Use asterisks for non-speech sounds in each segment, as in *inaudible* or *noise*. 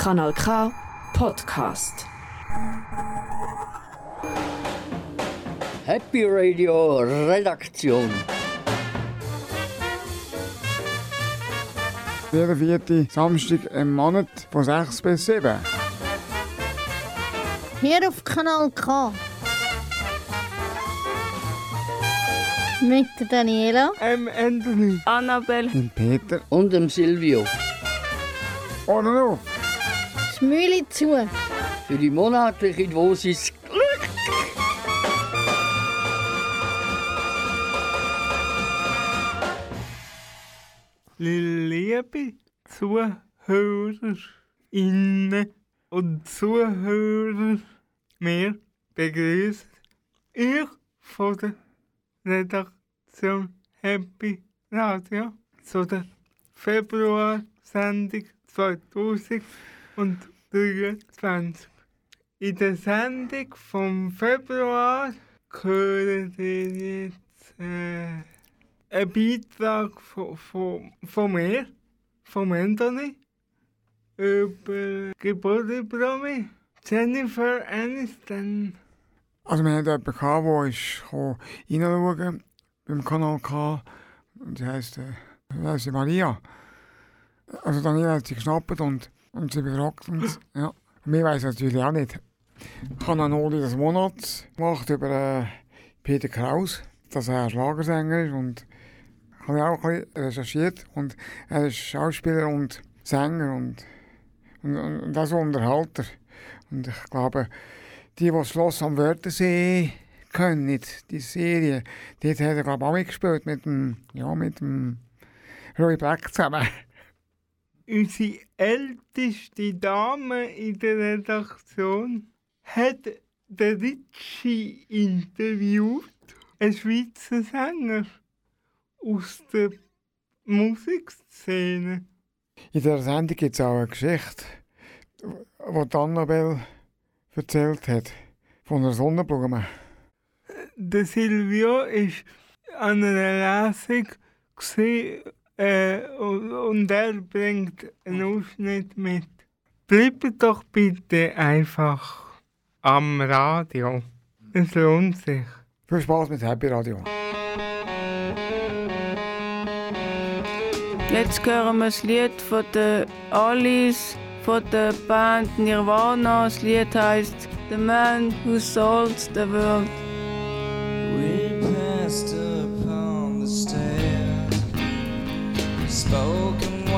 Kanal K Podcast. Happy Radio Redaktion. Jeden vierten Samstag im Monat von 6 bis 7. Hier auf Kanal K. Mit der Daniela. Ähm, Anthony. Annabelle. Dem Peter. Und dem Silvio. Ohne auf. Mühle zu. Für die monatliche Dosis Glück. Liebe Zuhörerinnen und Zuhörer, wir begrüßen euch von der Redaktion Happy Radio zu der Februar-Sendung 2023. In der Sendung vom Februar hören ihr jetzt äh, einen Beitrag von, von, von mir, von Anthony, über Geburtstagspromi Jennifer Aniston. Also wir hatten jemanden, der ist reinschauen beim Kanal K. Und sie heisst, äh, wie heisst sie, Maria. Also Daniela hat sie geschnappt und, und sie befragt uns. Ja. Wir weiss natürlich auch nicht. Ich habe einen Oli des Monats gemacht über äh, Peter Kraus, dass er Schlagersänger ist und ich habe auch ein bisschen recherchiert und er ist Schauspieler und Sänger und, und, und, und auch Unterhalter. Und ich glaube, die, die das Schloss am Wörthersee kennen, die Serie, dort hat er glaube ich auch mitgespielt mit dem, ja, mit dem Roy Black zusammen. Unsere älteste Dame in der Redaktion hat den Ritchie interviewt, ein Schweizer Sänger aus der Musikszene. In der Sendung gibt es auch eine Geschichte, die Annabelle erzählt hat, von einer Sonnenblume. Der Silvio war an einer Lesung äh, und, und er bringt einen Ausschnitt mit. Bleibt doch bitte einfach am Radio. Es lohnt sich. Viel Spaß mit Happy Radio. Jetzt hören wir das Lied von der Alice, von der Band Nirvana. Das Lied heißt The Man Who Sold the World.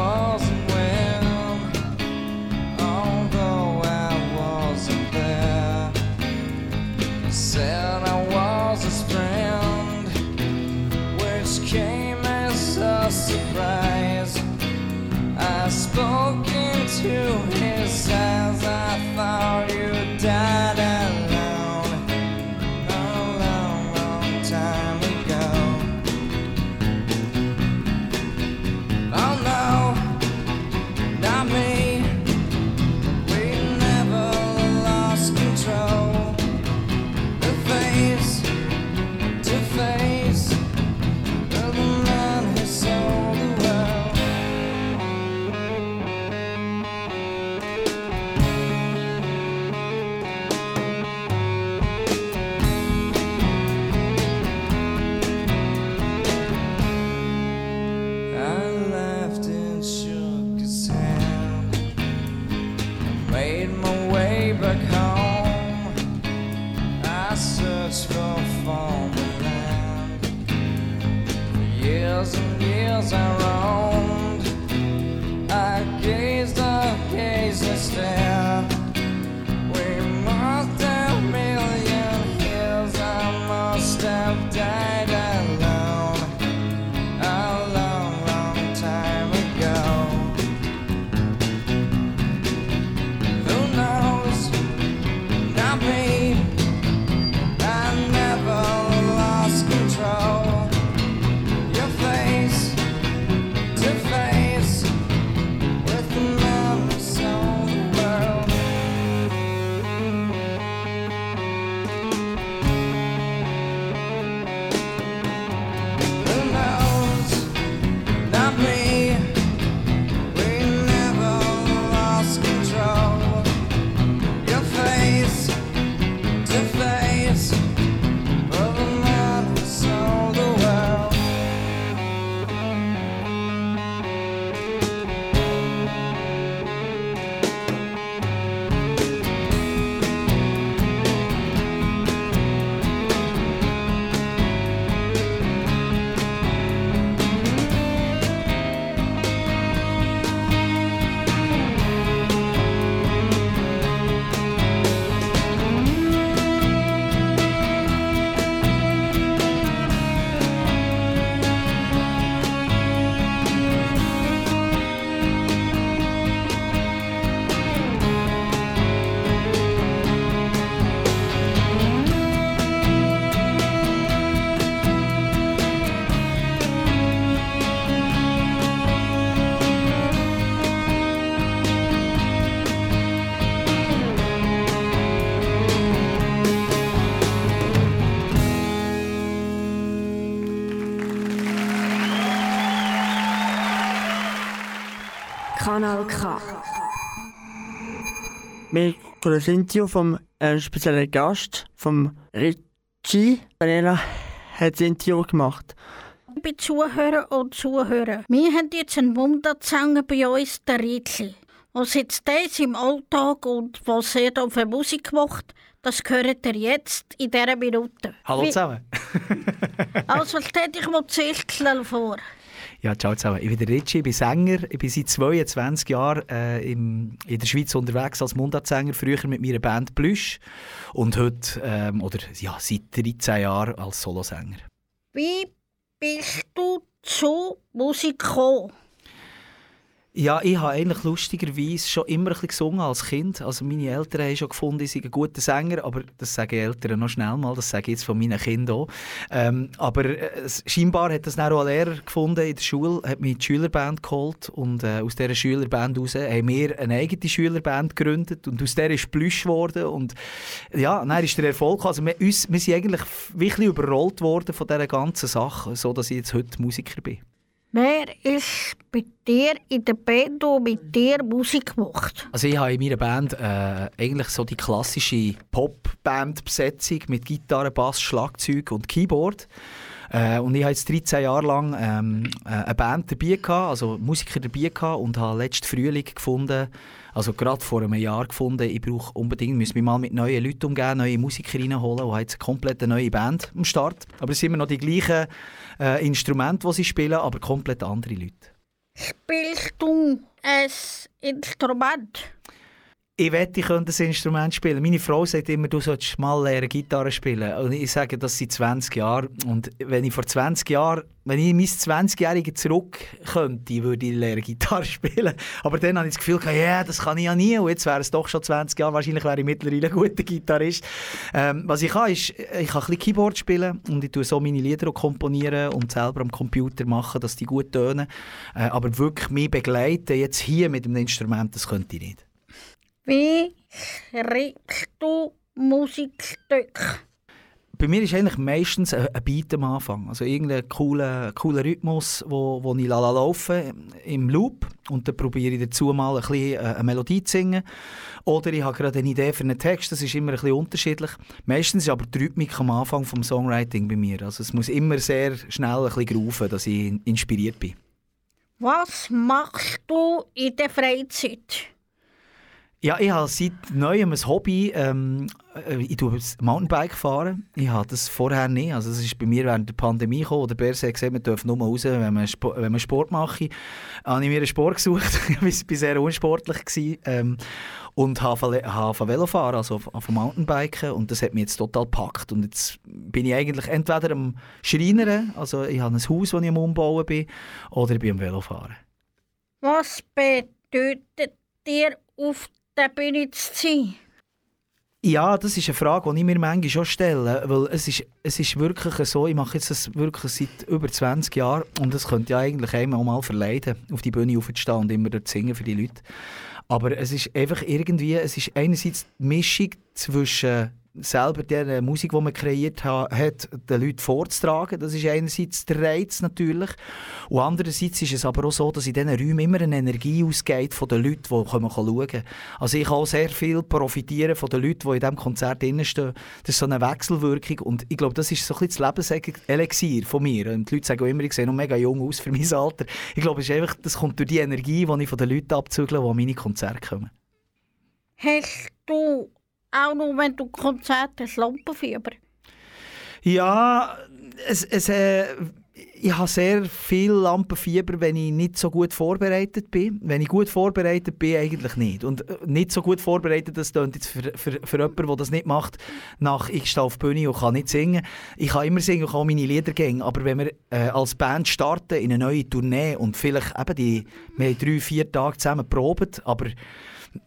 cosmos. Interview vom äh, speziellen Gast, vom Richie. Daniela hat das Interview gemacht. Liebe Zuhörer und Zuhörer, wir haben jetzt einen Wunderzanger bei uns, der Ritli. Was jetzt das im Alltag und was er da für Musik macht, das hört ihr jetzt in dieser Minute. Hallo zusammen. Also stell dich mal zuerst schnell vor. Ja, ciao zusammen. Ich bin der Richie, ich bin Sänger. Ich bin seit 22 Jahren äh, im, in der Schweiz unterwegs als Mundartsänger. Früher mit meiner Band Plüsch. Und heute, ähm, oder ja, seit 13 Jahren als Solosänger. Wie bist du zu Musik gekommen? Ja, ich habe eigentlich lustigerweise schon immer ein bisschen gesungen als Kind. Also meine Eltern haben schon gefunden, ich sei ein guter Sänger, aber das sagen Eltern noch schnell mal, das sage ich jetzt von meinen Kindern auch. Ähm, aber äh, scheinbar hat das dann auch ein Lehrer gefunden in der Schule, hat mich in die Schülerband geholt und äh, aus dieser Schülerband heraus haben wir eine eigene Schülerband gegründet und aus der ist Plüsch geworden und ja, dann ist der Erfolg also wir, uns, wir sind eigentlich wirklich überrollt worden von dieser ganzen Sache, so dass ich jetzt heute Musiker bin. Wer ist bei dir in der Band, die mit dir Musik macht? Also ich habe in meiner Band äh, eigentlich so die klassische Pop-Band-Besetzung mit Gitarre, Bass, Schlagzeug und Keyboard. Äh, und ich habe jetzt 13 Jahre lang ähm, äh, eine Band dabei gehabt, also Musiker dabei gehabt und habe letzten Frühling gefunden, also gerade vor einem Jahr gefunden, ich brauche unbedingt, muss mich mal mit neuen Leuten umgehen, neue Musiker reinholen und habe jetzt eine komplett neue Band am Start. Aber es sind immer noch die gleichen äh, Instrumente, die sie spielen, aber komplett andere Leute. Spielst du ein Instrument? Ich wette, ich könnte ein Instrument spielen. Meine Frau sagt immer, du solltest mal lernen, Gitarre spielen. Und ich sage, das seit 20 Jahren. Und wenn ich vor 20 Jahren, wenn ich in mein 20-Jährige zurück könnte, würde ich lernen, *laughs* Gitarre spielen. Aber dann habe ich das Gefühl, ja, yeah, das kann ich ja nie. Und jetzt wäre es doch schon 20 Jahre. Wahrscheinlich wäre ich mittlerweile ein guter Gitarrist. Ähm, was ich kann, ist, ich kann ein bisschen Keyboard spielen und ich tue so meine Lieder auch komponieren und selber am Computer machen, dass die gut tönen. Äh, aber wirklich mich begleiten, jetzt hier mit einem Instrument, das könnte ich nicht. Wie schreibst du Musikstücke? Bei mir ist eigentlich meistens ein Beat am Anfang. Also irgendein cooler, cooler Rhythmus, wo, wo ich lala laufe im Loop und dann probiere ich dazu mal ein bisschen äh, eine Melodie zu singen. Oder ich habe gerade eine Idee für einen Text, das ist immer ein bisschen unterschiedlich. Meistens ist aber die Rhythmik am Anfang vom Songwriting bei mir. Also es muss immer sehr schnell ein bisschen grooven, dass ich inspiriert bin. Was machst du in der Freizeit? Ja, ich habe seit neuem ein Hobby. Ähm, äh, ich tue Mountainbike fahren. Ich habe das vorher nicht. Also, das ist bei mir während der Pandemie gekommen. Der Berse hat gesagt, man darf nur raus, wenn man, Spo wenn man Sport mache. habe ich mir einen Sport gesucht. *laughs* ich war sehr unsportlich. Gewesen, ähm, und habe auf Velo fahren, also auf Mountainbiken. Und das hat mich jetzt total gepackt. Und jetzt bin ich eigentlich entweder am Schreinern, also ich habe ein Haus, das ich am Umbauen bin, oder ich bin am Velofahren. Was bedeutet dir auf der Bühne zu sein? Ja, das ist eine Frage, die ich mir manchmal schon stelle. Weil es ist, es ist wirklich so, ich mache jetzt das wirklich seit über 20 Jahren und das könnte ja eigentlich einmal auch mal verleiden, auf die Bühne aufzustehen und immer dort zu singen für die Leute. Aber es ist einfach irgendwie, es ist einerseits die Mischung zwischen selber der Musik, die man kreiert ha hat, den Leuten vorzutragen. Das ist einerseits der Reiz natürlich. Und andererseits ist es aber auch so, dass in diesen Räumen immer eine Energie ausgeht von den Leuten, die kommen schauen. Also ich kann auch sehr viel profitieren von den Leuten, die in diesem Konzert drinstehen. Das ist so eine Wechselwirkung und ich glaube, das ist so ein bisschen das Lebenselixier von mir. Und die Leute sagen auch immer, ich sehe noch mega jung aus für mein Alter. Ich glaube, es ist einfach, das kommt durch die Energie, die ich von den Leuten abzügle, die an meine Konzerte kommen. Hast du auch noch, wenn du Konzerte hast, Lampenfieber? Ja, es, es, äh, ich habe sehr viel Lampenfieber, wenn ich nicht so gut vorbereitet bin. Wenn ich gut vorbereitet bin, eigentlich nicht. Und äh, nicht so gut vorbereitet, das klingt jetzt für, für, für jemanden, der das nicht macht, nach ich stehe auf Bühne und kann nicht singen. Ich kann immer singen und kann meine Lieder gehen, aber wenn wir äh, als Band starten in eine neue Tournee und vielleicht eben die, wir haben drei, vier Tage zusammen probiert, aber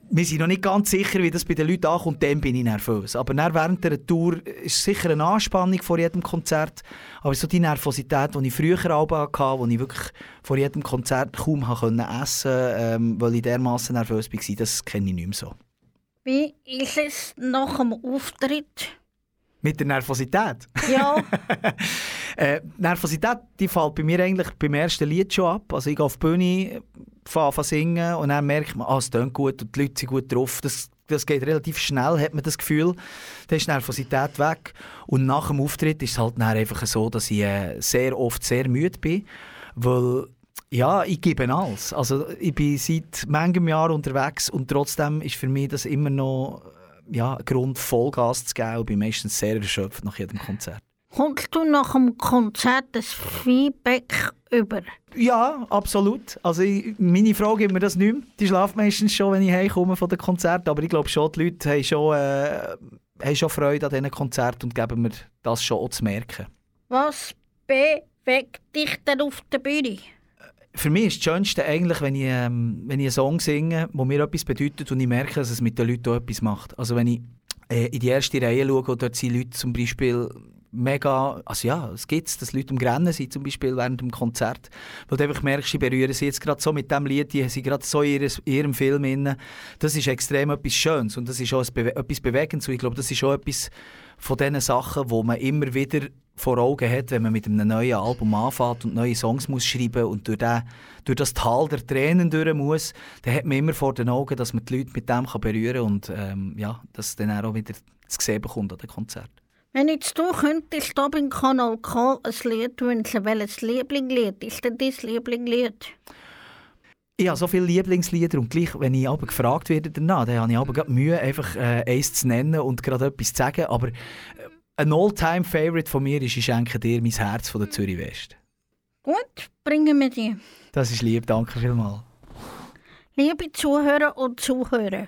wir sind noch nicht ganz sicher, wie das bei den Leuten ankommt, dann bin ich nervös. Aber dann während der Tour ist sicher eine Anspannung vor jedem Konzert. Aber so die Nervosität, die ich früher auch hatte, wo ich wirklich vor jedem Konzert kaum essen konnte, ähm, weil ich dermaßen nervös war, das kenne ich nicht mehr so. Wie ist es nach dem Auftritt? Mit der Nervosität? Ja, *laughs* äh, Nervosität die fällt bei mir eigentlich beim ersten Lied schon ab. Also ich gehe auf die Bühne, fange an zu singen und dann merkt man, ah, es klingt gut und die Leute sind gut drauf. Das, das geht relativ schnell, hat man das Gefühl. Dann ist die Nervosität weg. Und nach dem Auftritt ist es halt einfach so, dass ich äh, sehr oft sehr müde bin, weil ja, ich gebe alles. Also ich bin seit manchem Jahr unterwegs und trotzdem ist für mich das immer noch ja, ein Grund, Vollgas zu geben. Ich bin meistens sehr erschöpft nach jedem Konzert. Kommst du nach dem Konzert das Feedback über? Ja, absolut. Also ich, meine Frau gibt mir das nicht mehr. Die schlaft meistens schon, wenn ich heimkomme von den Konzerten. Aber ich glaube schon, die Leute haben schon, äh, haben schon Freude an diesen Konzerten und geben mir das schon auch zu merken. Was bewegt dich denn auf der Bühne? Für mich ist das Schönste eigentlich, wenn ich, ähm, wenn ich einen Song singe, der mir etwas bedeutet und ich merke, dass es mit den Leuten auch etwas macht. Also wenn ich äh, in die erste Reihe schaue und dort sind Leute zum Beispiel mega, also ja, es gibt dass Leute am Grennen sind, zum Beispiel während dem Konzert, weil du einfach merkst, sie berühren sie jetzt gerade so mit dem Lied, die sind gerade so in, ihrem Film inne. Das ist extrem etwas Schönes und das ist auch etwas Bewegendes und ich glaube, das ist auch etwas von diesen Sachen, wo man immer wieder vor Augen hat, wenn man mit einem neuen Album anfängt und neue Songs muss schreiben und durch, den, durch das Tal der Tränen durch muss, dann hat man immer vor den Augen, dass man die Leute mit dem kann berühren kann und ähm, ja, dass dann auch wieder zu sehen bekommt an den Konzert. Wenn jetzt du könntest da beim Kanal K ein Lied wünschen, welches Lieblingslied ist denn dein Lieblingslied? Ich habe so viele Lieblingslieder und gleich, wenn ich aber gefragt werde danach, dann habe ich aber gerade Mühe, einfach äh, eins zu nennen und gerade etwas zu sagen. Aber äh, ein All-Time-Favorite von mir ist «Ich schenke dir mein Herz» von der Zürich West. Gut, bringen wir die. Das ist lieb, danke vielmals. Liebe Zuhörer und Zuhörer,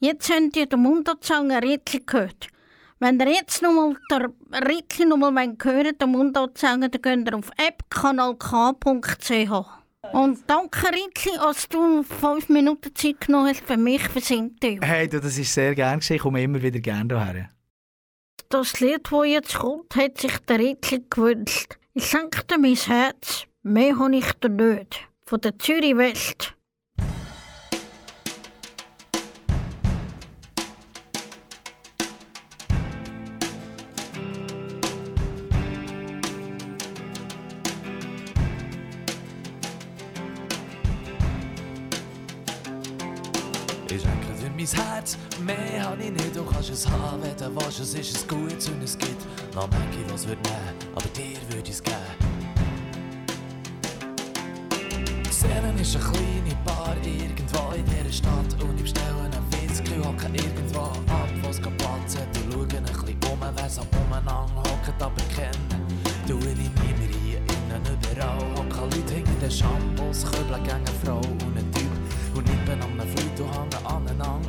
jetzt habt ihr den Mundartsanger Rätli gehört. Wenn ihr jetzt nochmal den Rätli nochmal hören den Mundartsanger, dann geht ihr auf appkanalk.ch. Und danke Rätli, dass du fünf Minuten Zeit genommen hast für mich fürs Interview. Hey, du, das ist sehr gern geschehen. Ich komme immer wieder gerne hierher. Das Lied, das jetzt kommt, hat sich der Rätli gewünscht. Ich dir mein Herz, mehr habe ich dir nicht. Von der Zürich West. Mein Herz, mehr habe ich nicht, du kannst es haben, wenn du willst, es ist es gut und es gibt noch manche, was wird nehmen, aber dir würde ich es geben. Die Seele ist eine kleine Bar irgendwo in dieser Stadt. Und ich bestelle einen Whisky, hocke irgendwo ab, wo es Platz hat und schaue ein bisschen um, wer so umeinander hockt, aber kennen tue ich niemand hier innen überall, hocken Leute hinter den Shampoos, Köbeln gegen eine Frau und ein Typ und nippen an einem und hängen aneinander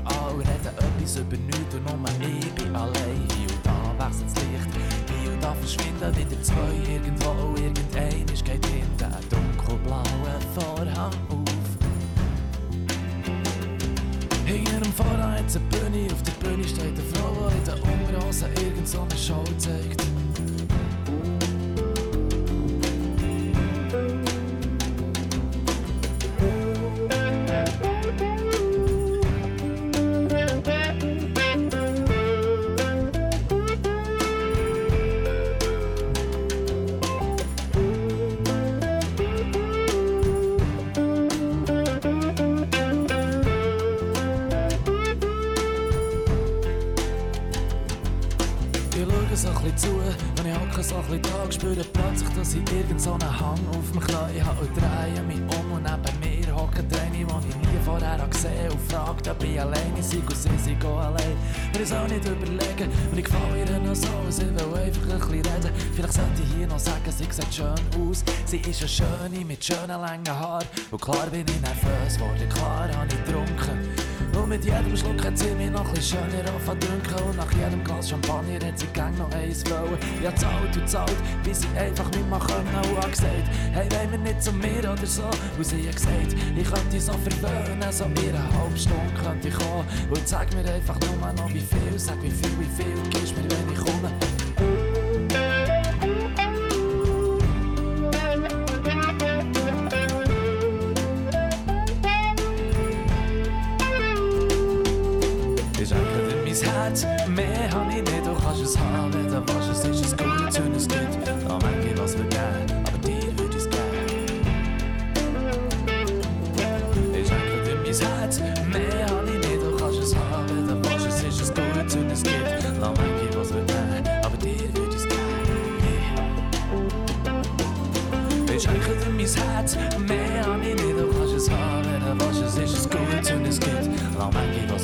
etwas über nichts und nur ich bin allein. Hier und da wechselt das Licht, hier und da verschwinden wieder zwei irgendwo. Irgendein ist geht hinter einen dunkelblauen Vorhang auf. Hinter dem Vorhang hat es eine Bühne, auf der Bühne steht eine Frau, die in den Unterhosen irgend so eine Show zeigt. Sie ist eine Schöne mit schönen langen Haaren und klar bin ich nervös geworden, klar habe ich getrunken. Und mit jedem Schluck hat sie mich noch ein schöner anfangen Und nach jedem Glas Champagner hat sie gang noch eins wollen. Ja, zahlt und zahlt, bis sie einfach nicht mehr können. Und hat gesagt, hey, wollen wir nicht zu mir oder so? Und sie hat gesagt, ich könnte so verwöhnen, so in einer halben Stunde könnte ich kommen. Und sag mir einfach nur noch wie viel, sag wie viel, wie viel gibst mir, wenn ich komme.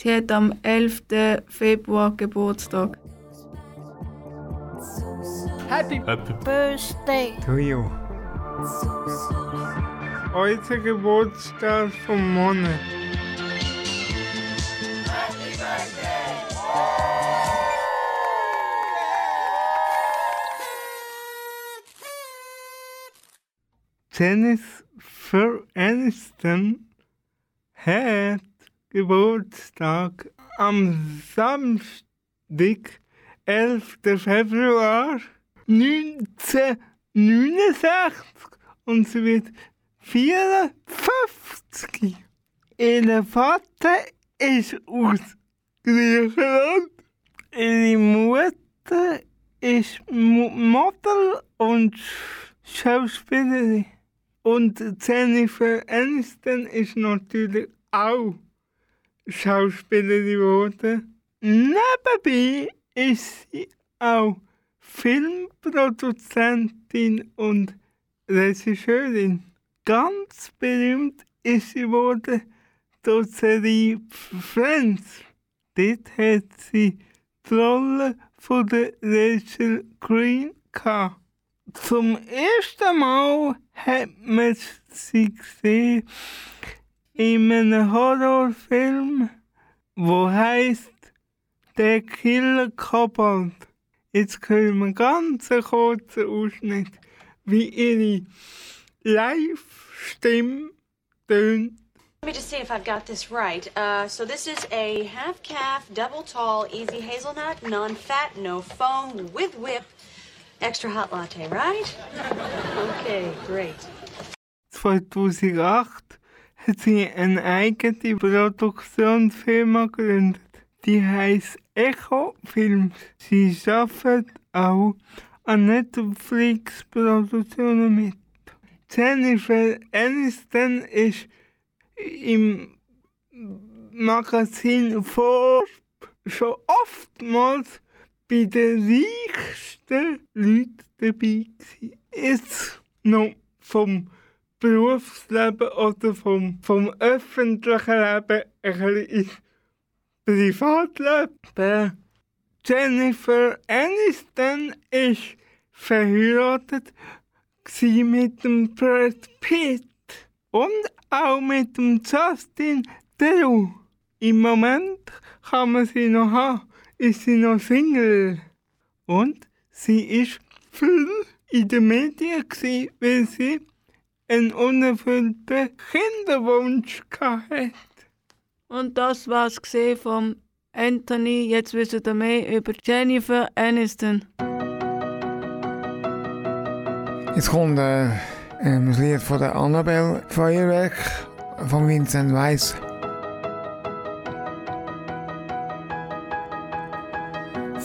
Sie hat am 11. Februar Geburtstag. Happy Birthday. To you. Heute Geburtstag vom Monat. Jennifer Aniston hat Geburtstag am Samstag, 11. Februar 1969 und sie wird 54. Ihr Vater ist aus Griechenland. Ihre Mutter ist Mo- Model und Schauspielerin. Und Jennifer Aniston ist natürlich auch Schauspielerin geworden. Nebenbei ist sie auch Filmproduzentin und Regisseurin. Ganz berühmt ist sie geworden durch die Serie Friends. Dort hat sie die Rolle von der Rachel Green gehabt. Zum ersten Mal hat man sie gesehen in einem Horrorfilm, wo heißt Der Killer Kobold. Jetzt hören wir ganz einen kurzen Ausschnitt, wie ihre Live-Stimme tönt. Let me just see if I've got this right. Uh, so this is a half calf, double tall, easy hazelnut, non fat, no foam, with whip, extra hot latte, right? *laughs* Okay, great. 2008 hat sie eine eigene Produktionsfirma gegründet. Die heißt Echo Films. Sie arbeitet auch an Netflix-Produktionen mit. Jennifer Aniston ist im Magazin Forbes schon oftmals bei den reichsten Leuten dabei gewesen. Jetzt noch vom Berufsleben oder vom, vom öffentlichen Leben ein bisschen ins Privatleben. Jennifer Aniston ist verheiratet mit dem Brad Pitt und auch mit dem Justin Theroux. Im Moment kann man sie noch haben, ist sie noch Single. Und sie ist viel in den Medien weil sie einen unerfüllten Kinderwunsch hatte. Und das war's gesehen vom Anthony. Jetzt wissen wir mehr über Jennifer Aniston. Jetzt kommt äh, das Lied von der Annabelle Feuerwerk von Vincent Weiss.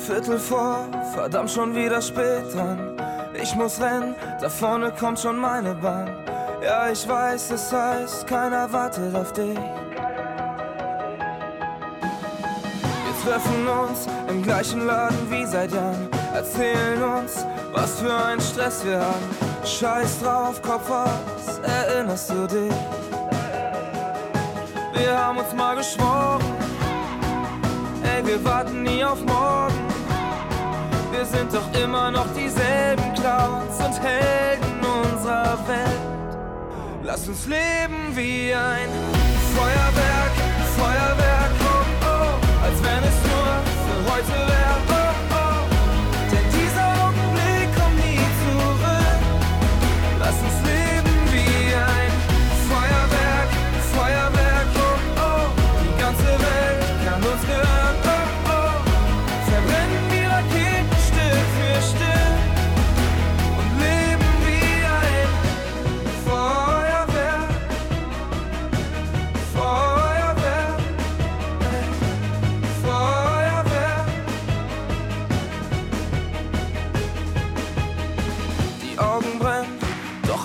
Viertel vor, verdammt schon wieder spät dran. Ich muss rennen, da vorne kommt schon meine Bahn. Ja, ich weiß, es heißt, keiner wartet auf dich. Wir treffen uns im gleichen Laden wie seit Jahren. Erzählen uns, was für ein Stress wir haben. Scheiß drauf, Kopf aus, erinnerst du dich? Wir haben uns mal geschworen, ey, wir warten nie auf morgen. Wir sind doch immer noch dieselben Clowns und Helden unserer Welt. Lass uns leben wie ein Feuerwerk, Feuerwerk, oh oh, als wenn es nur für heute wäre,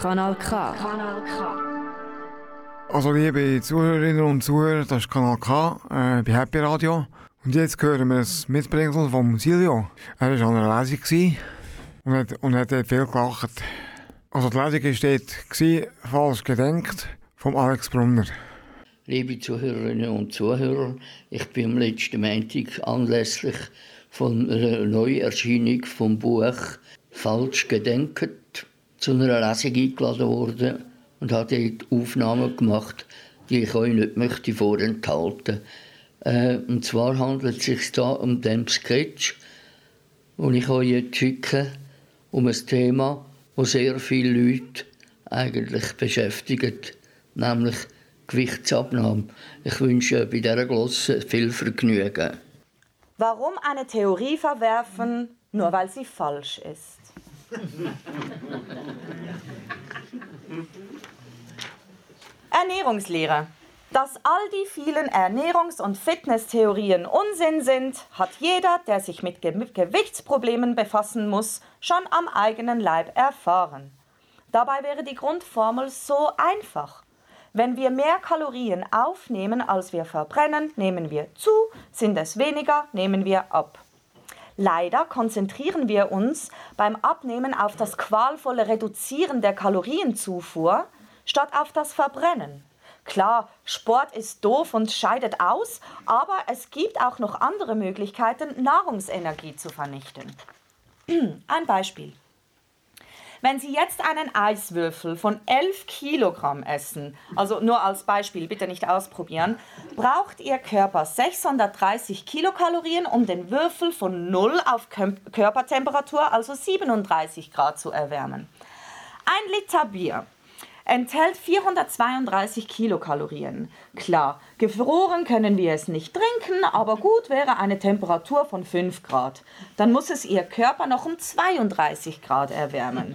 Kanal K. Kanal K. Also liebe Zuhörerinnen und Zuhörer, das ist Kanal K äh, bei Happy Radio. Und jetzt hören wir das Mitbringsel von Silvio. Er war an einer Lesung gewesen und hat, und hat dort viel gelacht. Also die Lesung war dort, gewesen, falsch gedenkt, vom Alex Brunner. Liebe Zuhörerinnen und Zuhörer, ich bin am letzten Montag anlässlich von einer Neuerscheinung vom Buch Falsch gedenkt zu einer Lesung eingeladen worden und habe dort Aufnahmen gemacht, die ich euch nicht möchte vorenthalten. Äh, und zwar handelt es sich da um den Sketch, den ich euch jetzt schicke, um ein Thema, das sehr viele Leute eigentlich beschäftigt, nämlich Gewichtsabnahme. Ich wünsche bei dieser Glosse viel Vergnügen. Warum eine Theorie verwerfen, nur weil sie falsch ist? *laughs* Ernährungslehre. Dass all die vielen Ernährungs- und Fitnesstheorien Unsinn sind, hat jeder, der sich mit Ge Gewichtsproblemen befassen muss, schon am eigenen Leib erfahren. Dabei wäre die Grundformel so einfach. Wenn wir mehr Kalorien aufnehmen, als wir verbrennen, nehmen wir zu, sind es weniger, nehmen wir ab. Leider konzentrieren wir uns beim Abnehmen auf das qualvolle Reduzieren der Kalorienzufuhr statt auf das Verbrennen. Klar, Sport ist doof und scheidet aus, aber es gibt auch noch andere Möglichkeiten, Nahrungsenergie zu vernichten. *clears throat* Ein Beispiel. Wenn Sie jetzt einen Eiswürfel von 11 Kilogramm essen, also nur als Beispiel, bitte nicht ausprobieren, braucht Ihr Körper 630 Kilokalorien, um den Würfel von 0 auf Kö- Körpertemperatur, also 37 Grad, zu erwärmen. Ein Liter Bier enthält 432 Kilokalorien. Klar, gefroren können wir es nicht trinken, aber gut wäre eine Temperatur von 5 Grad. Dann muss es Ihr Körper noch um 32 Grad erwärmen.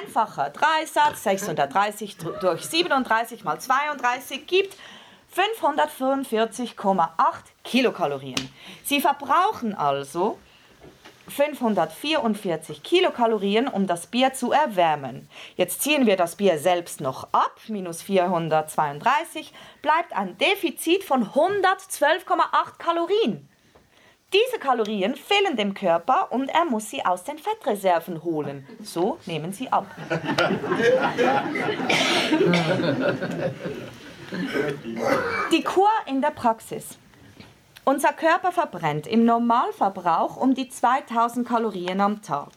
Einfacher Dreisatz, 630 durch 37 mal 32 gibt 544,8 Kilokalorien. Sie verbrauchen also 544 Kilokalorien, um das Bier zu erwärmen. Jetzt ziehen wir das Bier selbst noch ab, minus 432, bleibt ein Defizit von 112,8 Kalorien. Diese Kalorien fehlen dem Körper und er muss sie aus den Fettreserven holen. So nehmen sie ab. Die Kur in der Praxis. Unser Körper verbrennt im Normalverbrauch um die 2000 Kalorien am Tag.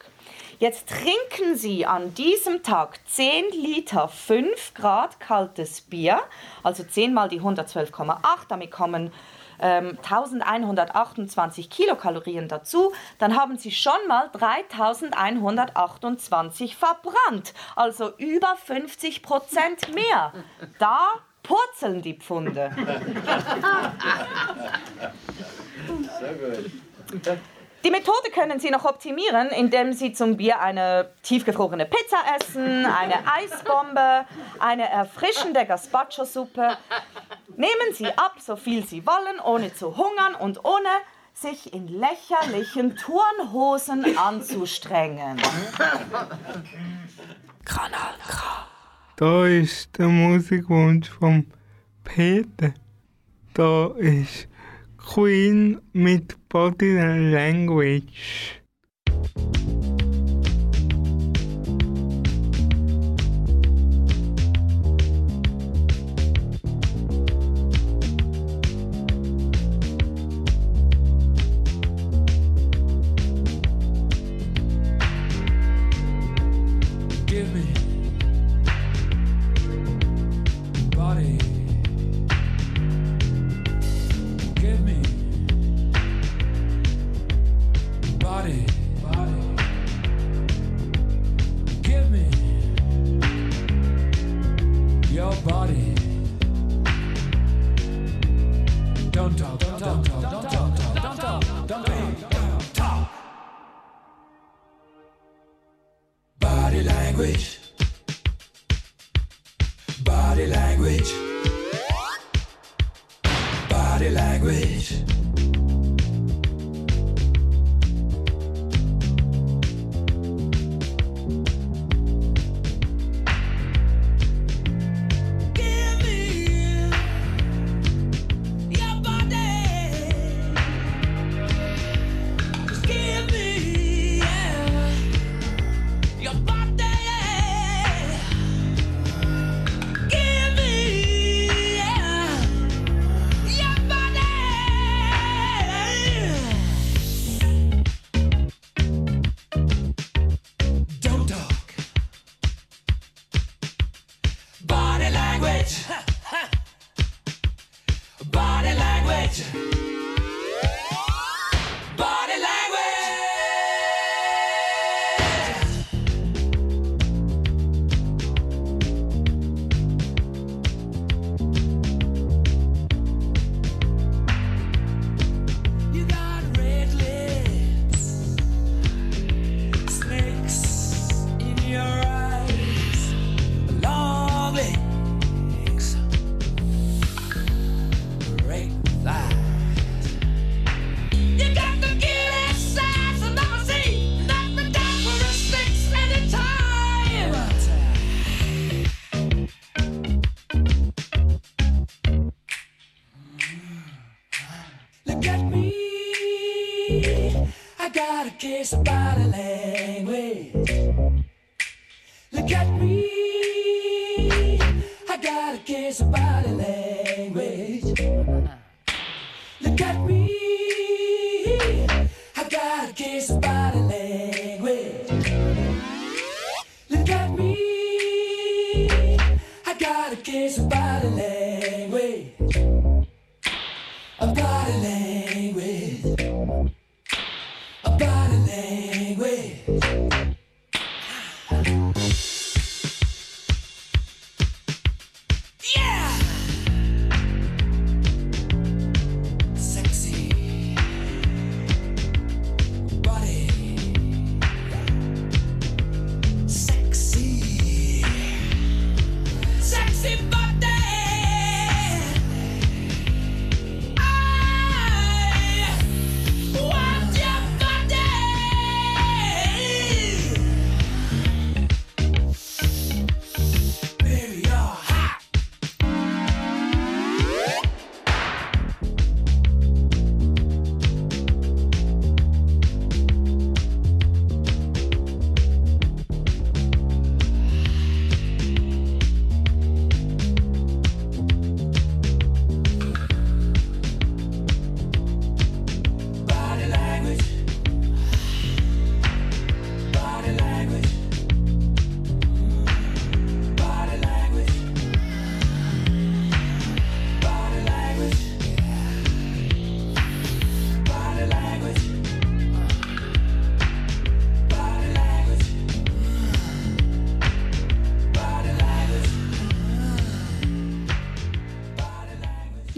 Jetzt trinken Sie an diesem Tag 10 Liter 5 Grad kaltes Bier, also 10 mal die 112,8, damit kommen ähm, 1128 Kilokalorien dazu, dann haben Sie schon mal 3128 verbrannt, also über 50 Prozent mehr. Da purzeln die Pfunde. Die Methode können Sie noch optimieren, indem Sie zum Bier eine tiefgefrorene Pizza essen, eine Eisbombe, eine erfrischende Gazpacho-Suppe. Nehmen Sie ab, so viel Sie wollen, ohne zu hungern und ohne sich in lächerlichen Turnhosen anzustrengen. Kanal da ist der Musikwunsch von Peter. Da ist Queen mit Body Language.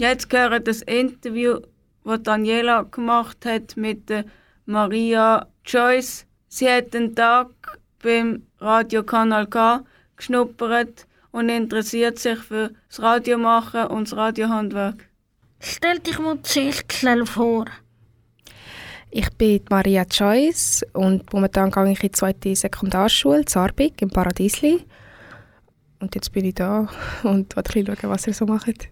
Jetzt gehört das Interview, das Daniela gemacht hat mit Maria Joyce. Sie hat den Tag beim Radiokanal K geschnuppert und interessiert sich für das Radiomachen und das Radiohandwerk. Stell dich mal zuerst vor. Ich bin Maria Joyce und momentan gehe ich in die zweite Sekundarschule, Zarbig, im Paradiesli. Und jetzt bin ich da *laughs* und wollte schauen, was ihr so macht.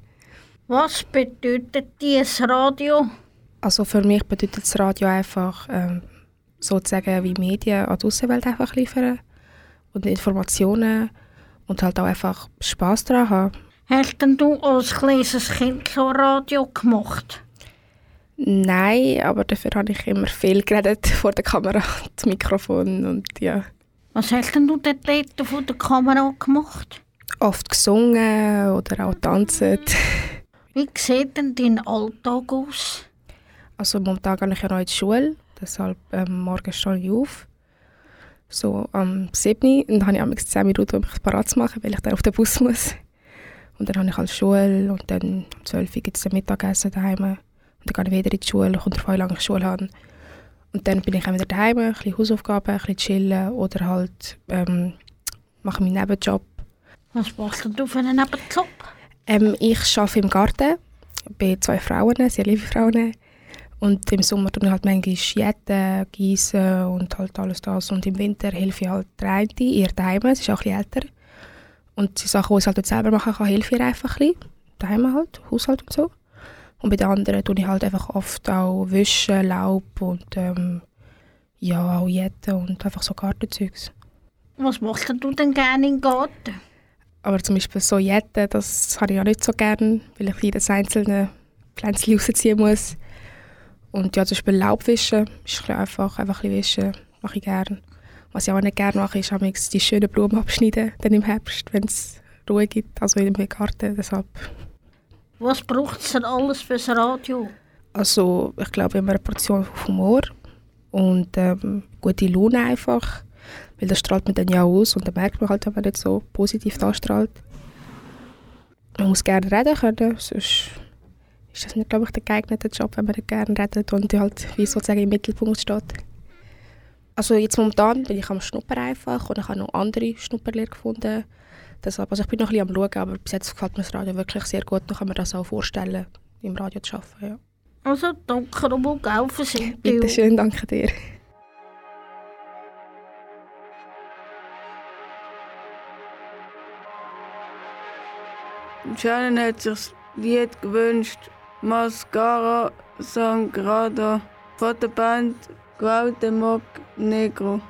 Was bedeutet dieses Radio? Also für mich bedeutet das Radio einfach ähm, sozusagen wie Medien an die Außenwelt einfach liefern und Informationen und halt auch einfach Spass daran haben. Hast denn du als kleines Kind schon Radio gemacht? Nein, aber dafür habe ich immer viel geredet *laughs* vor der Kamera, das Mikrofon und ja. Was hast denn du dort vor der Kamera gemacht? Oft gesungen oder auch tanzen. Wie sieht denn dein Alltag aus? Also momentan gehe ich ja noch in die Schule, deshalb ähm, morgen stehe ich auf. So am 7. und dann habe ich 10 Minuten, um mich parat zu machen, weil ich dann auf den Bus muss. Und dann habe ich halt Schule und dann um 12 Uhr gibt es Mittagessen daheim. Und dann gehe ich wieder in die Schule, kommt darauf an, wie lange ich Schule habe. Und dann bin ich auch wieder daheim, ein bisschen Hausaufgaben, ein bisschen chillen oder halt ähm, mache meinen Nebenjob. Was machst du für einen Nebenjob? Ähm, ich arbeite im Garten bei zwei Frauen, sehr liebe Frauen. Und im Sommer ich halt manchmal jäten, gießen und halt alles das. Und im Winter helfe ich halt der ihr daheim, sie ist auch ein älter. Und die Sachen, die ich halt selber machen kann, helfe ich einfach ein bisschen. Daheim halt, Haushalt und so. Und bei den anderen tue ich halt einfach oft auch wischen, Laub und ähm, ja, auch jäten und einfach so Gartenzeugs. Was machst du denn gerne im Garten? Aber zum Beispiel so jäten, das habe ich auch nicht so gerne, weil ich jedes einzelne Pflänzchen rausziehen muss. Und ja, zum Beispiel Laubwischen ist ein einfach, einfach ein bisschen wischen, mache ich gerne. Was ich auch nicht gerne mache, ist die schönen Blumen abschneiden, dann im Herbst, wenn es Ruhe gibt, also in im Garten, deshalb. Was braucht es denn alles fürs Radio? Also ich glaube immer eine Portion Humor und ähm, gute Laune einfach, weil das strahlt man dann ja aus und dann merkt man halt, wenn man nicht so positiv darstrahlt. Man muss gerne reden können, sonst ist das nicht, glaube ich, der geeignete Job, wenn man gerne redet und halt wie sozusagen im Mittelpunkt steht. Also jetzt momentan bin ich am Schnuppern einfach und ich habe noch andere Schnupperlehrer gefunden. Deshalb, also ich bin noch ein bisschen am Schauen, aber bis jetzt gefällt mir das Radio wirklich sehr gut. Dann kann man das auch vorstellen, im Radio zu arbeiten. Ja. Also danke nochmal, gell, fürs Interview. Bitte schön, danke dir. Shannon hat sich das Lied gewünscht, Mascara Sangrada von der Band Guautemoc Negro.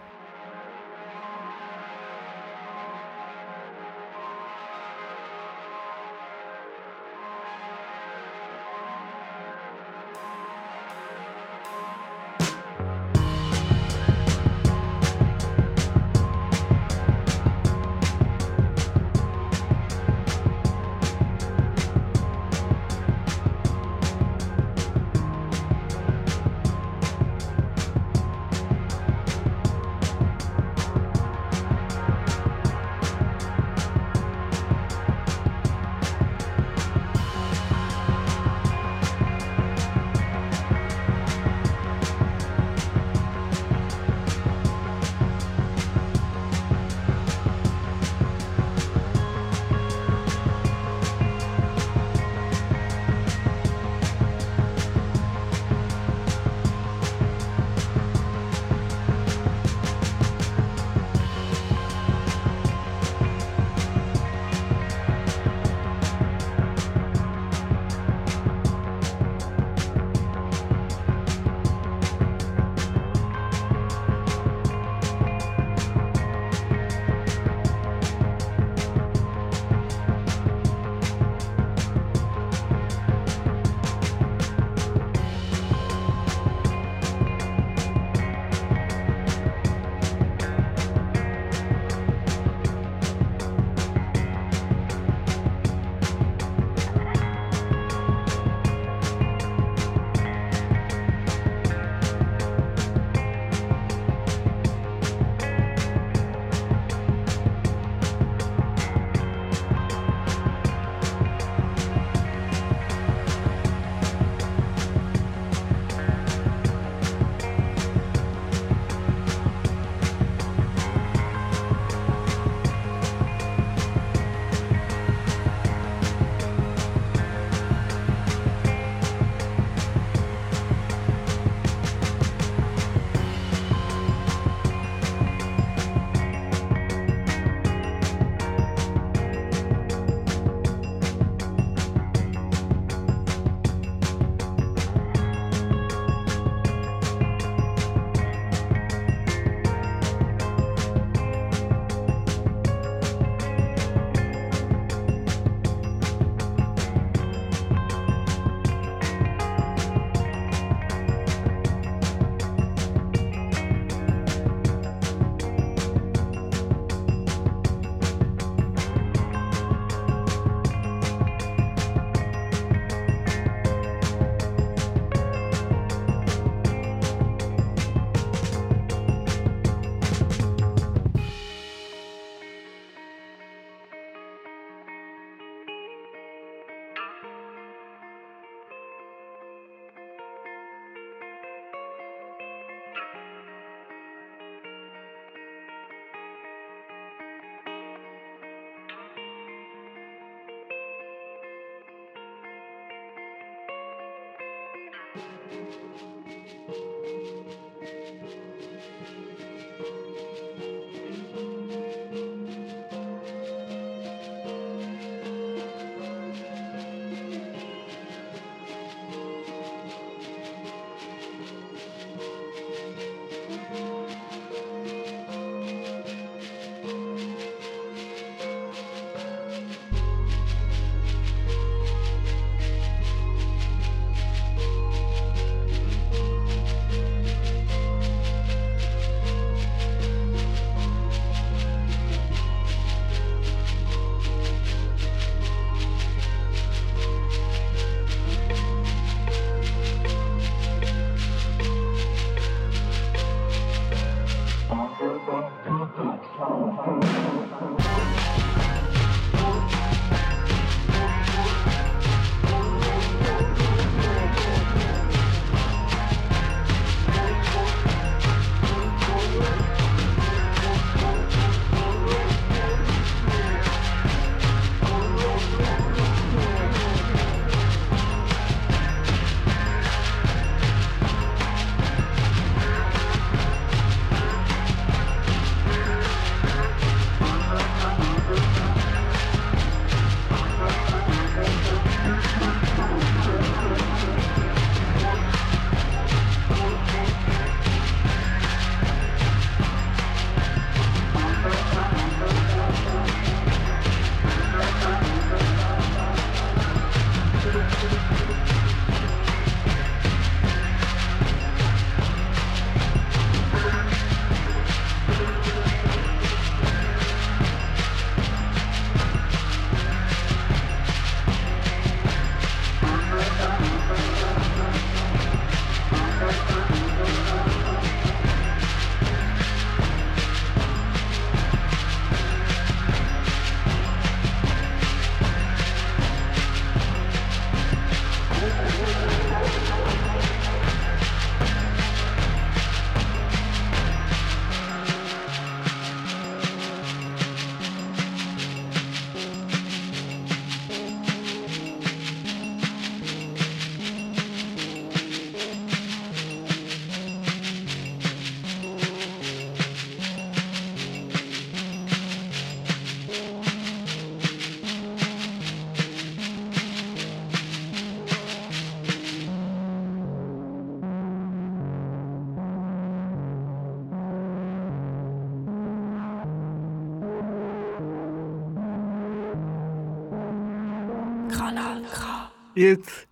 Jetzt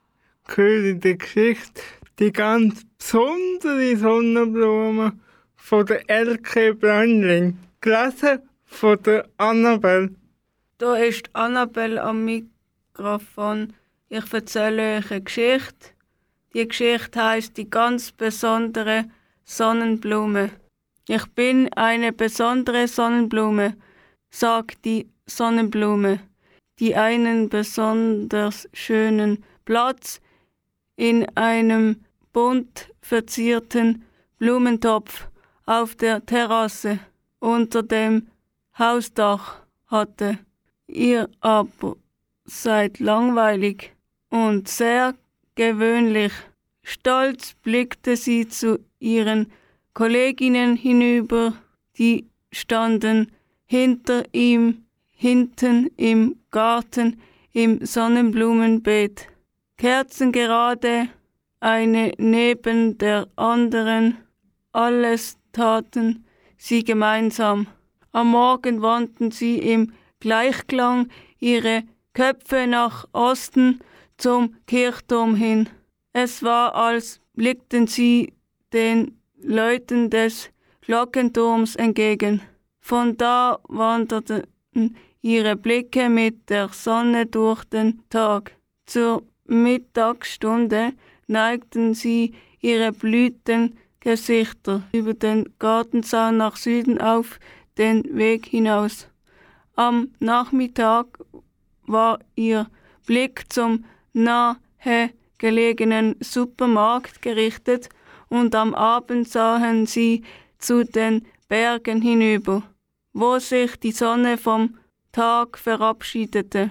ich die Geschichte, die ganz besondere Sonnenblume von der Elke Brandling, gelesen von der Annabelle. Da ist Annabelle am Mikrofon. Ich erzähle euch eine Geschichte. Die Geschichte heißt die ganz besondere Sonnenblume. Ich bin eine besondere Sonnenblume, sagt die Sonnenblume, die einen besonders schönen Platz in einem bunt verzierten Blumentopf auf der Terrasse unter dem Hausdach hatte. Ihr aber seid langweilig und sehr gewöhnlich. Stolz blickte sie zu ihren Kolleginnen hinüber, die standen hinter ihm, hinten im Garten im Sonnenblumenbeet. Kerzengerade, eine neben der anderen, alles taten sie gemeinsam. Am Morgen wandten sie im Gleichklang ihre Köpfe nach Osten zum Kirchturm hin. Es war, als blickten sie den Leuten des Glockenturms entgegen. Von da wanderten ihre Blicke mit der Sonne durch den Tag. Zur Mittagsstunde neigten sie ihre Blütengesichter über den Gartenzaun nach Süden auf den Weg hinaus. Am Nachmittag war ihr Blick zum nahe gelegenen Supermarkt gerichtet und am Abend sahen sie zu den Bergen hinüber, wo sich die Sonne vom Tag verabschiedete.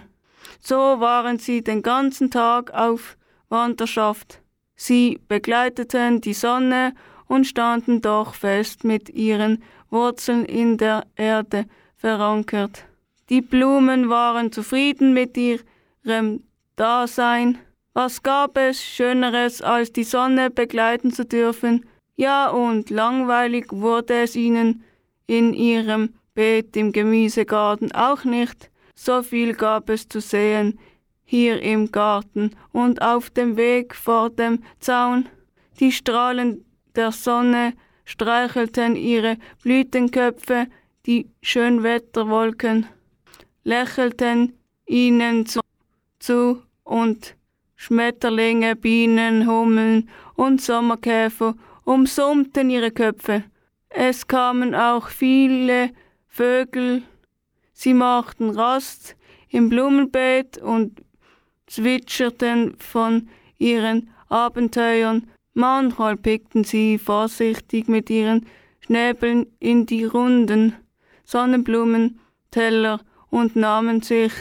So waren sie den ganzen Tag auf Wanderschaft. Sie begleiteten die Sonne und standen doch fest mit ihren Wurzeln in der Erde verankert. Die Blumen waren zufrieden mit ihrem Dasein. Was gab es Schöneres, als die Sonne begleiten zu dürfen? Ja, und langweilig wurde es ihnen in ihrem Beet im Gemüsegarten auch nicht. So viel gab es zu sehen hier im Garten und auf dem Weg vor dem Zaun. Die Strahlen der Sonne streichelten ihre Blütenköpfe, die Schönwetterwolken lächelten ihnen zu, zu und Schmetterlinge, Bienen, Hummeln und Sommerkäfer umsummten ihre Köpfe. Es kamen auch viele Vögel, sie machten Rast im Blumenbeet und zwitscherten von ihren Abenteuern. Manchmal pickten sie vorsichtig mit ihren Schnäbeln in die runden Sonnenblumenteller und nahmen sich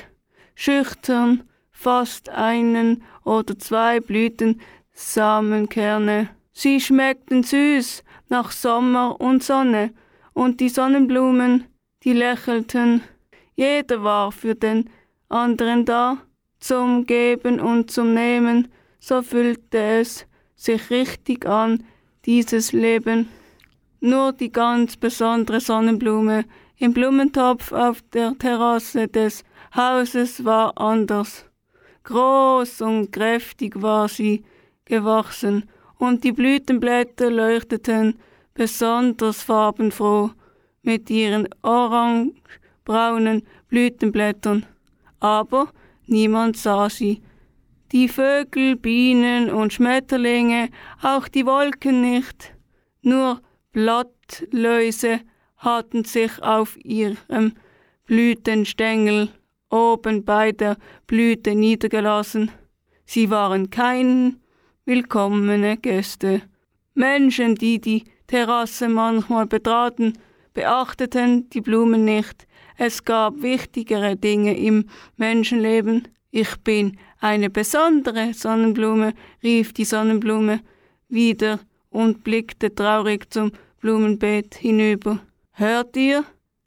schüchtern fast einen oder zwei Blütensamenkerne. Sie schmeckten süß nach Sommer und Sonne, und die Sonnenblumen, die lächelten. Jeder war für den anderen da, zum Geben und zum Nehmen, so fühlte es sich richtig an, dieses Leben. Nur die ganz besondere Sonnenblume im Blumentopf auf der Terrasse des Hauses war anders. Groß und kräftig war sie gewachsen, und die Blütenblätter leuchteten besonders farbenfroh mit ihren orangebraunen Blütenblättern. Aber niemand sah sie. Die Vögel, Bienen und Schmetterlinge, auch die Wolken nicht. Nur Blattläuse hatten sich auf ihrem Blütenstängel oben bei der Blüte niedergelassen. Sie waren kein willkommene Gäste. Menschen, die die Terrasse manchmal betraten, beachteten die Blumen nicht, es gab wichtigere Dinge im Menschenleben. Ich bin eine besondere Sonnenblume, rief die Sonnenblume wieder und blickte traurig zum Blumenbeet hinüber. Hört ihr?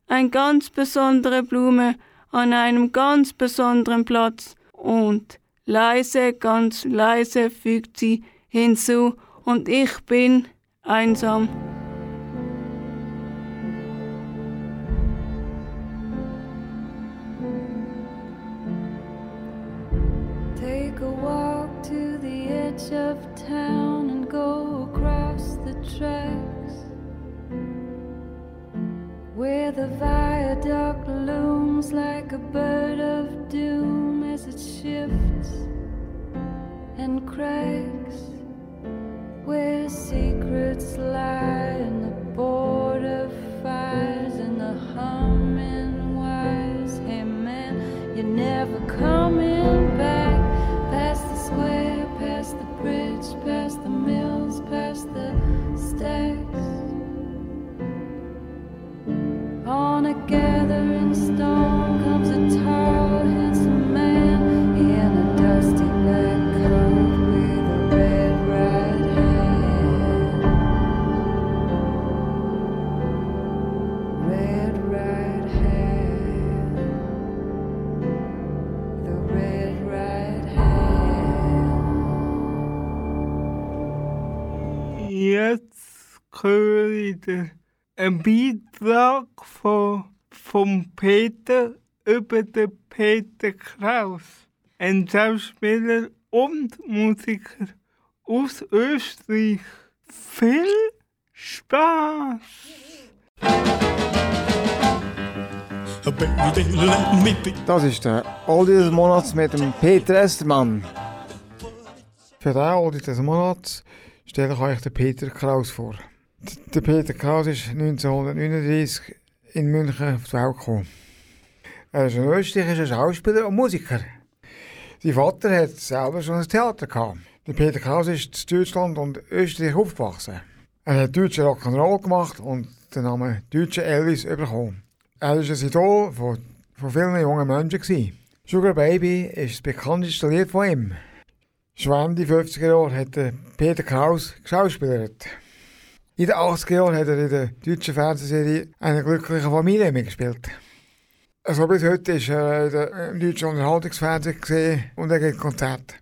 Ein ganz besondere Blume an einem ganz besonderen Platz. Und leise, ganz leise fügt sie hinzu, und ich bin einsam. The viaduct looms like a bird of doom as it shifts and cracks where secrets lie in the border On a gathering stone comes a tall, handsome man von Peter über den Peter Kraus, ein Schauspieler und Musiker aus Österreich. Viel Spaß! Das ist der Oldie des Monats mit dem Peter Estermann. Für den Oldie des Monats stelle ich euch den Peter Kraus vor. Der Peter Kraus ist 1939 in München auf die Welt gekommen. Er ist ein österreichischer Schauspieler und Musiker. Sein Vater hat selber schon ein Theater gehabt. Peter Kraus ist in Deutschland und Österreich aufgewachsen. Er hat deutsche Rock'n'Roll gemacht und den Namen Deutsche Elvis bekommen. Er war ein Idol von, von vielen jungen Menschen. gewesen. Sugar Baby ist das bekannteste Lied von ihm. Schon Ende 50er Jahre hat Peter Kraus geschauspielert. In den 80er Jahren hat er in der deutschen Fernsehserie «Eine glückliche Familie» mitgespielt. Also bis heute ist er in der- im deutschen Unterhaltungsfernsehen gesehen und er gibt Konzerte.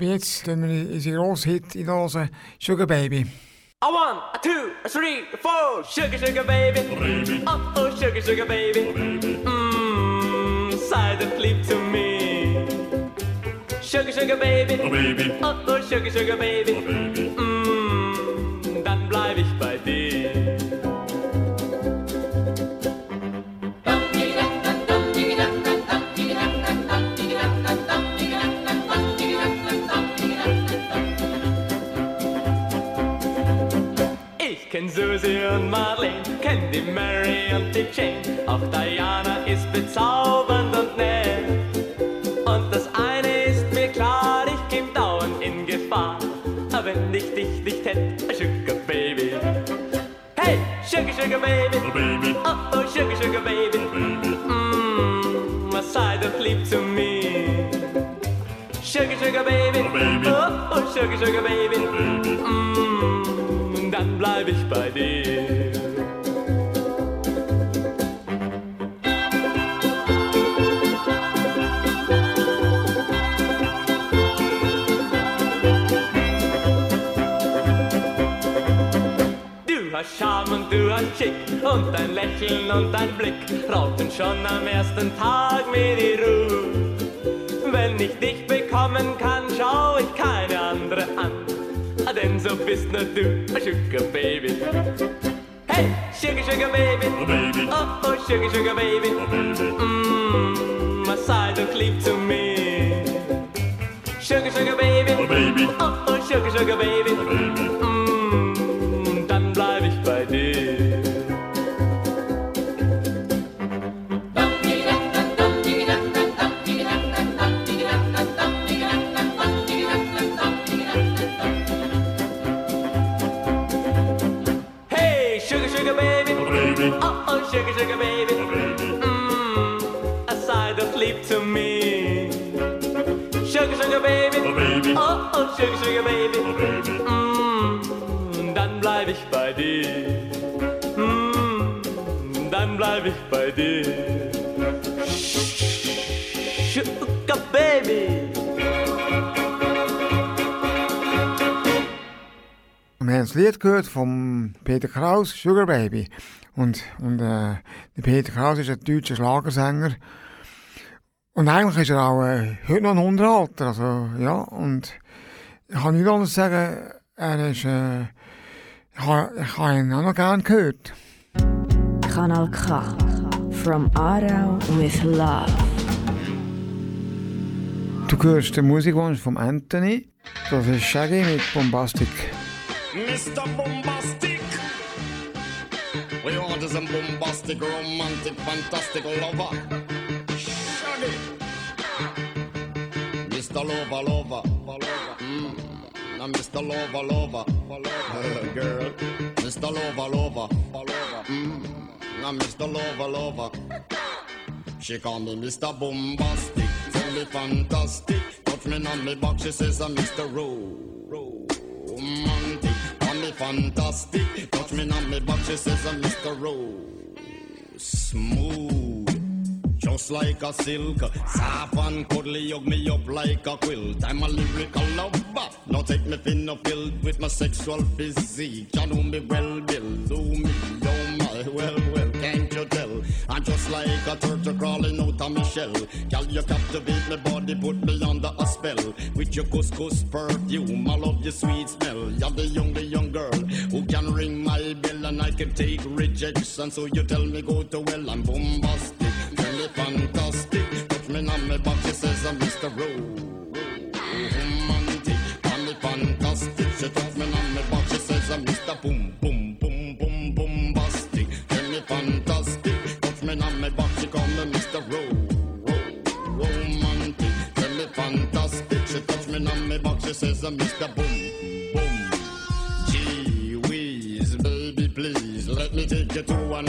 Jetzt tun wir unseren grossen Hit in Hose «Sugar Baby». A one, a two, a three, a four, sugar, sugar baby. Oh, oh, sugar, sugar baby. Mmm, silent leap to me. Sugar, sugar baby. Oh, oh, sugar, sugar baby. Mmm, dann bleib ich bei dir. Ich kenn Susi und Marlene, kenn die Mary und die Jane. Auch Diana ist bezaubernd Sugar, Sugar Baby. Oh, oh, Sugar, Sugar Baby. Mmm, a side of leap to me. Sugar, Sugar Baby. Oh, oh, Sugar, Sugar Baby. Mm, dann bleib ich bei dir. Hast Schick und dein Lächeln und dein Blick raubten schon am ersten Tag mir die Ruhe. Wenn ich dich bekommen kann, schau ich keine andere an. Denn so bist nur du, Sugar Baby. Hey, Sugar, Sugar Baby. Oh, oh, Sugar, Sugar Baby. Mmm, a side of leap to me. Sugar, Sugar Baby. Oh, oh, Sugar, Sugar Baby. Mmm, sugar, baby. Mmm, a side of leap to me. Sugar, sugar baby. Oh, oh, sugar, sugar baby. Mmm, dann bleib ich bei dir. Mmm, dann bleib ich bei dir. Sugar baby. Wir haben das Lied gehört von Peter Kraus, Sugar Baby. Und, und äh, der Peter Kraus ist ein deutscher Schlagersänger. Und eigentlich ist er auch äh, heute noch ein Unterhalter. Also, ja, und ich kann nicht anders sagen, er ist, äh, ich habe ich habe ihn auch noch gerne gehört. Kanal K. From Aarau with Love. Du hörst den Musikwunsch von Anthony. Das ist Shaggy mit Bombastic. Mr. Bombastic. We want a bombastic, romantic, fantastic lover. Shaggy. Mr. Lover, lover. Mm. Now Mr. Lover, lover, *laughs* girl. Mr. Lover, lover. Mm. Now Mr. Lover, lover. She call me Mr. Bombastic, tell me fantastic. Touch me on me back, she says I'm Mr. Ro- Romantic. Call me fantastic, touch me on me back, she says uh, I'm Mr. Rose. Smooth. Just like a silk, soft and cuddly, hug me up like a quilt. I'm a lyrical lover. Now take me thin or filled with my sexual physique. You know me well, Bill. Do me, oh my, well, just like a turtle crawling out of my shell. Girl, you captivate my body, put me under a spell. With your couscous perfume, I love your sweet smell. You're the young, the young girl who can ring my bell and I can take rejection. So you tell me go to well, I'm bombastic, me fantastic. Touch me on my back, she says I'm Mr. Romantic, call me fantastic. She touch me on my back, she says I'm Mr. Boom, call me Mr. Ro, Ro, romantic. Me fantastic, she touch me on my back, she says uh, I'm Mr. Boom, boom. Gee whiz, baby, please let me take you to an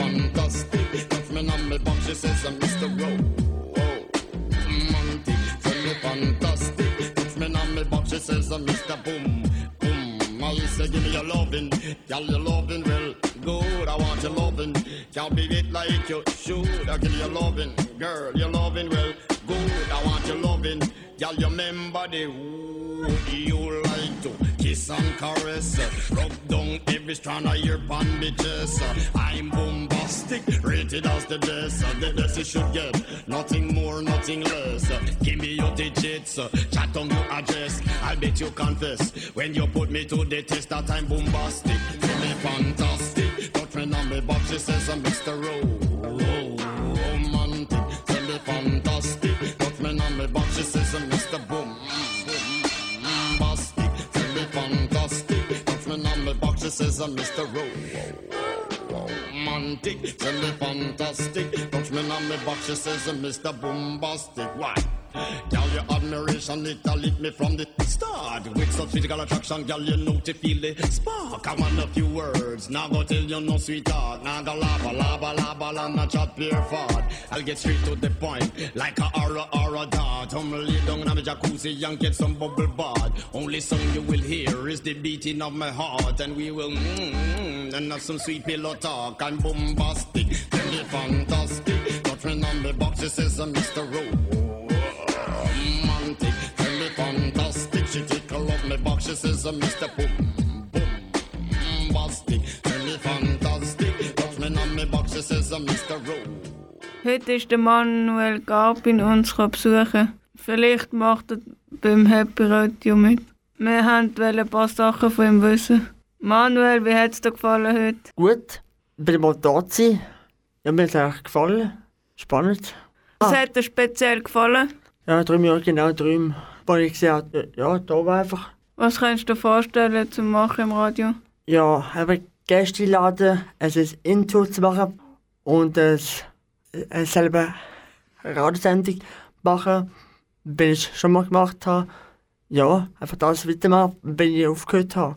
fantastic. Touch me on me box, she says, I'm Mr. Oh, romantic, tell me fantastic. Me box, she says, I'm Mr. Boom, boom. I say, give me your loving, girl, your loving, well, good. I want your loving, can't beat it like you should. I give you your loving, girl, your loving, well, good. I want your loving, you remember the who you like kiss and caress, rub down every strand of your uh, I'm bombastic, rated as the best. The best you should get, nothing more, nothing less. Give me your digits, chat on your address. I'll bet you confess when you put me to the test that I'm bombastic. Me fantastic, touch me on me box, she says I'm Mr. Ro- Ro- Romantic. Me fantastic, on me box, she says I'm Mr. Ro- Romantic, tell me fantastic, touch me on me box, she says Mr. Bombastic. Why? Girl, your admiration, it a lit me from the start. With such physical attraction, girl, you know to feel the spark. I want a few words, now go tell you no sweetheart. Now go lava, lava, lava, la, not chat pure fart. I'll get straight to the point, like a aura, aura dart. I'm lay down in my jacuzzi and get some bubble bath. Only song you will hear is the beating of my heart, and we will mm, mm, and have some sweet pillow talk. I'm bombastic, tell me fantastic. Touch me on the box, it says Mr. Rowe romantic. Tell me fantastic. She tickle up my box. She says, Mr. Boom, boom, bastic. Tell me fantastic. Touch me on my box. She says, Mr. Rowe. Heute ist der Manuel Garbin uns besuchen. Vielleicht macht er beim Happy Radio mit. Wir wollten ein paar Sachen von ihm wissen. Manuel, wie hat es dir gefallen heute? Gut, bin mal da zu sein. Ja, mir hat es gefallen. Spannend. Was hat dir speziell gefallen? Ja, drüben, ja, genau drüben. Wo ich gesehen habe, ja, da war einfach. Was kannst du dir vorstellen zu machen im Radio? Ja, einfach Gäste laden, es ist Intro zu machen und es, es selber eine Radiosendung machen, wenn ich schon mal gemacht habe. Ja, einfach das weitermachen, wenn ich aufgehört habe.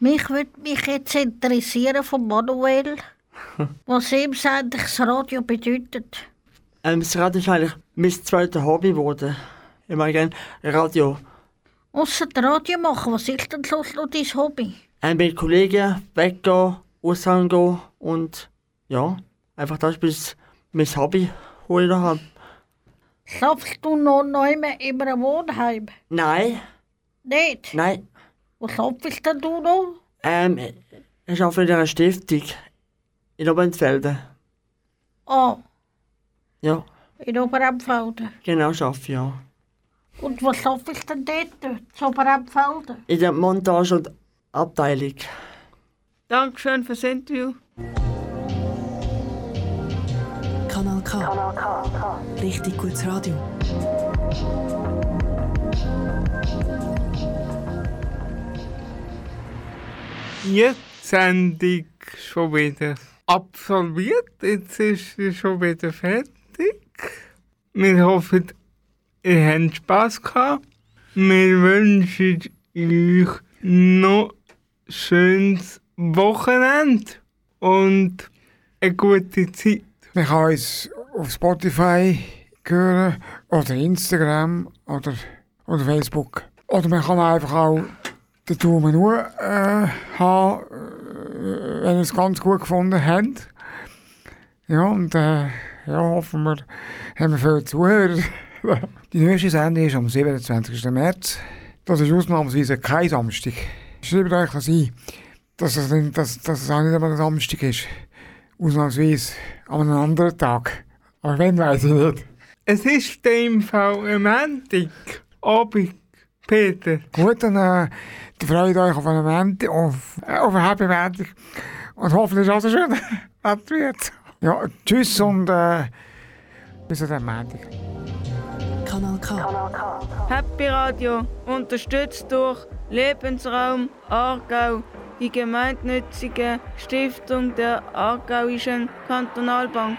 Mich würde mich jetzt interessieren von Manuel, *laughs* was ihm eigentlich das Radio bedeutet. Ähm, das Radio ist eigentlich mein zweites Hobby geworden. Ich mag gerne Radio. Ausser Radio machen, was ist denn sonst noch dein Hobby? Ähm, mit Kollegen weggehen, aussagen gehen und ja, einfach das ist mein Hobby, das ich da habe. Schaffst du noch neu mehr in einem Wohnheim? Nein, Nicht? nein. Was schaffst denn du noch? Ähm, ich arbeite in einer Stiftung in Oberentfelden. Ah, Ja, in Oberempfelden. genau, arbeite ich, ja. Und was schaffst denn dort, zu Oberempfelden? In der Montage- und Abteilung. Dankeschön fürs Interview. Kanal K. Richtig gutes Radio. Jetzt Sendung schon wieder absolviert. Jetzt ist sie schon wieder fertig. Wir hoffen, ihr habt Spass gehabt. Wir wünschen euch noch ein schönes Wochenende und eine gute Zeit. Man kann uns auf Spotify hören oder Instagram oder, oder Facebook. Oder man kann einfach auch den Daumen nur äh, haben, äh, wenn ihr es ganz gut gefunden habt. Ja, und äh, ja, hoffen wir, haben wir viele Zuhörer. *laughs* Die nächste Sendung ist am 27. März. Das ist ausnahmsweise kein Samstag. Schreibt euch das ein, dass es, nicht- dass, dass es auch nicht einmal ein Samstag ist. Ausnahmsweise an einem anderen Tag. Aber wenn, weiß ich nicht. Es ist in dem Fall am Montag, Abend, Peter. Gut, dann äh, freut euch auf einen Montag, auf, äh, auf einen Happy Montag. Und hoffentlich auch so schön Wetter wird. Ja, tschüss und äh, bis den Montag. Kanal K. Happy Radio, unterstützt durch Lebensraum Aargau, die gemeinnützige Stiftung der Aargauischen Kantonalbank.